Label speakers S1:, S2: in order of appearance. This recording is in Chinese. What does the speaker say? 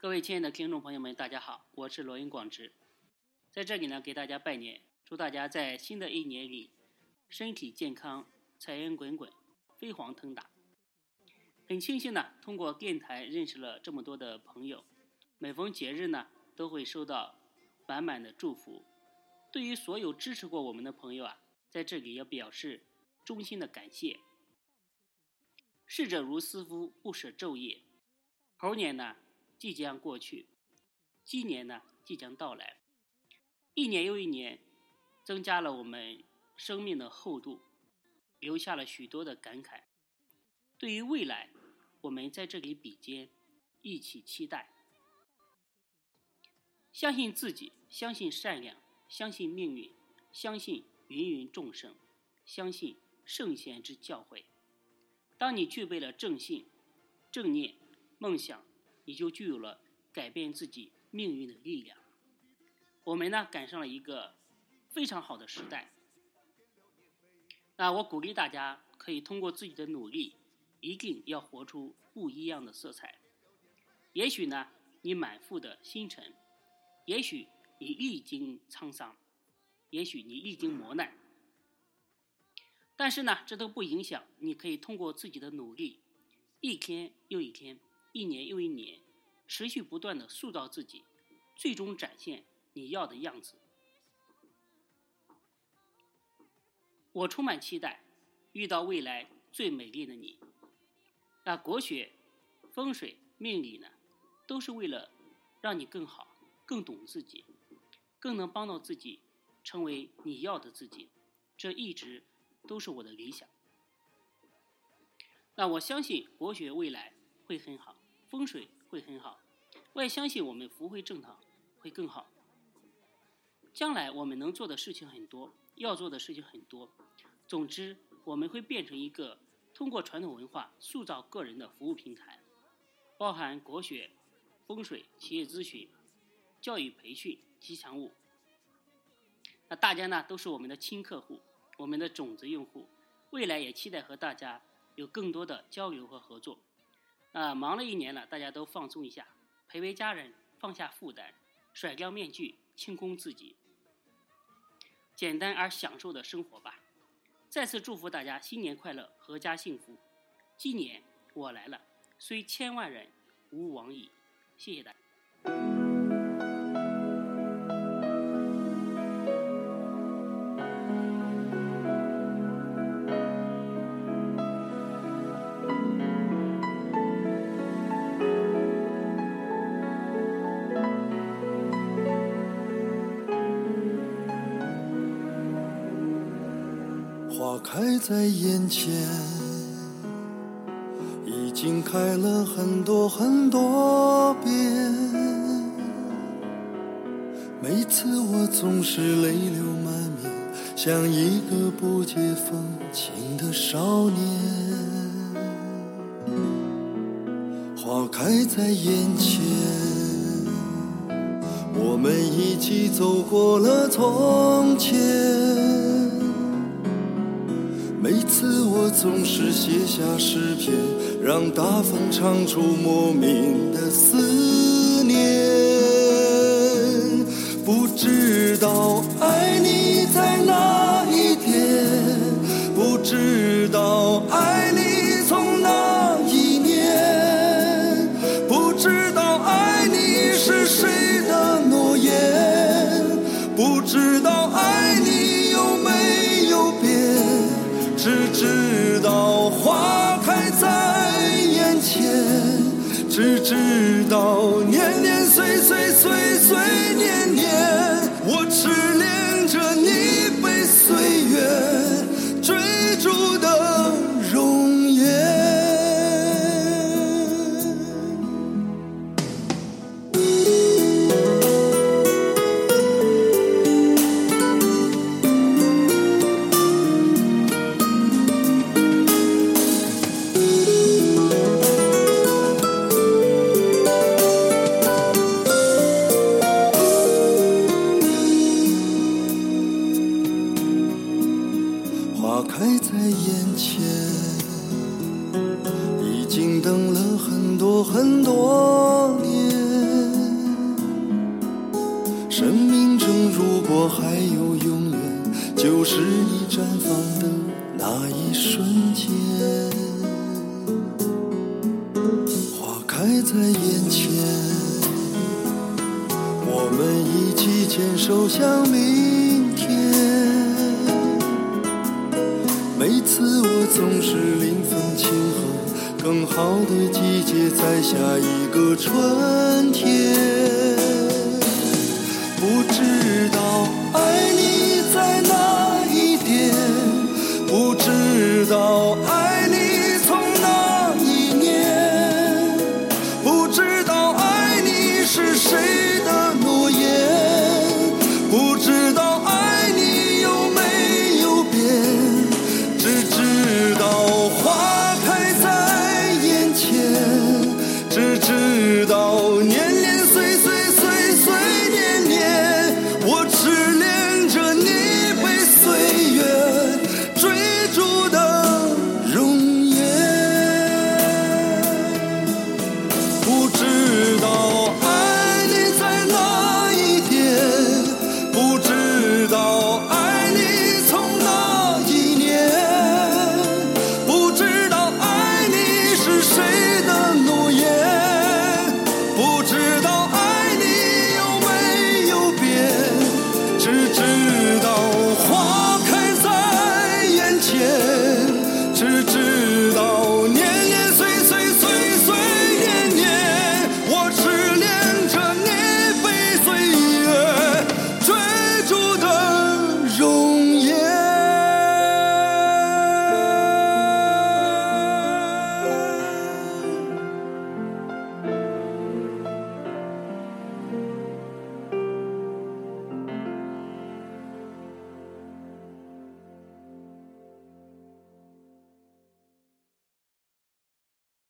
S1: 各位亲爱的听众朋友们，大家好，我是罗云广直，在这里呢给大家拜年，祝大家在新的一年里身体健康，财源滚滚，飞黄腾达。很庆幸呢，通过电台认识了这么多的朋友，每逢节日呢都会收到满满的祝福。对于所有支持过我们的朋友啊，在这里要表示衷心的感谢。逝者如斯夫，不舍昼夜。猴年呢？即将过去，今年呢即将到来，一年又一年，增加了我们生命的厚度，留下了许多的感慨。对于未来，我们在这里比肩，一起期待。相信自己，相信善良，相信命运，相信芸芸众生，相信圣贤之教诲。当你具备了正信、正念、梦想。你就具有了改变自己命运的力量。我们呢赶上了一个非常好的时代。那我鼓励大家可以通过自己的努力，一定要活出不一样的色彩。也许呢你满腹的星辰，也许你历经沧桑，也许你历经磨难，但是呢这都不影响，你可以通过自己的努力，一天又一天。一年又一年，持续不断的塑造自己，最终展现你要的样子。我充满期待，遇到未来最美丽的你。那国学、风水、命理呢，都是为了让你更好、更懂自己，更能帮到自己成为你要的自己。这一直都是我的理想。那我相信国学未来。会很好，风水会很好，我也相信我们福慧正堂会更好。将来我们能做的事情很多，要做的事情很多。总之，我们会变成一个通过传统文化塑造个人的服务平台，包含国学、风水、企业咨询、教育培训、吉祥物。那大家呢都是我们的亲客户，我们的种子用户，未来也期待和大家有更多的交流和合作。啊，忙了一年了，大家都放松一下，陪陪家人，放下负担，甩掉面具，清空自己，简单而享受的生活吧。再次祝福大家新年快乐，阖家幸福。今年我来了，虽千万人，吾往矣。谢谢大家。
S2: 开在眼前，已经开了很多很多遍。每次我总是泪流满面，像一个不解风情的少年。花开在眼前，我们一起走过了从前。总是写下诗篇，让大风唱出莫名的思念。不知道爱只知道年等了很多很多年生命中如果还有永远就是你绽放的那一瞬间花开在眼前我们一起牵手向明每次我总是临分前后，更好的季节在下一个春天。不知道爱你在哪一点，不知道爱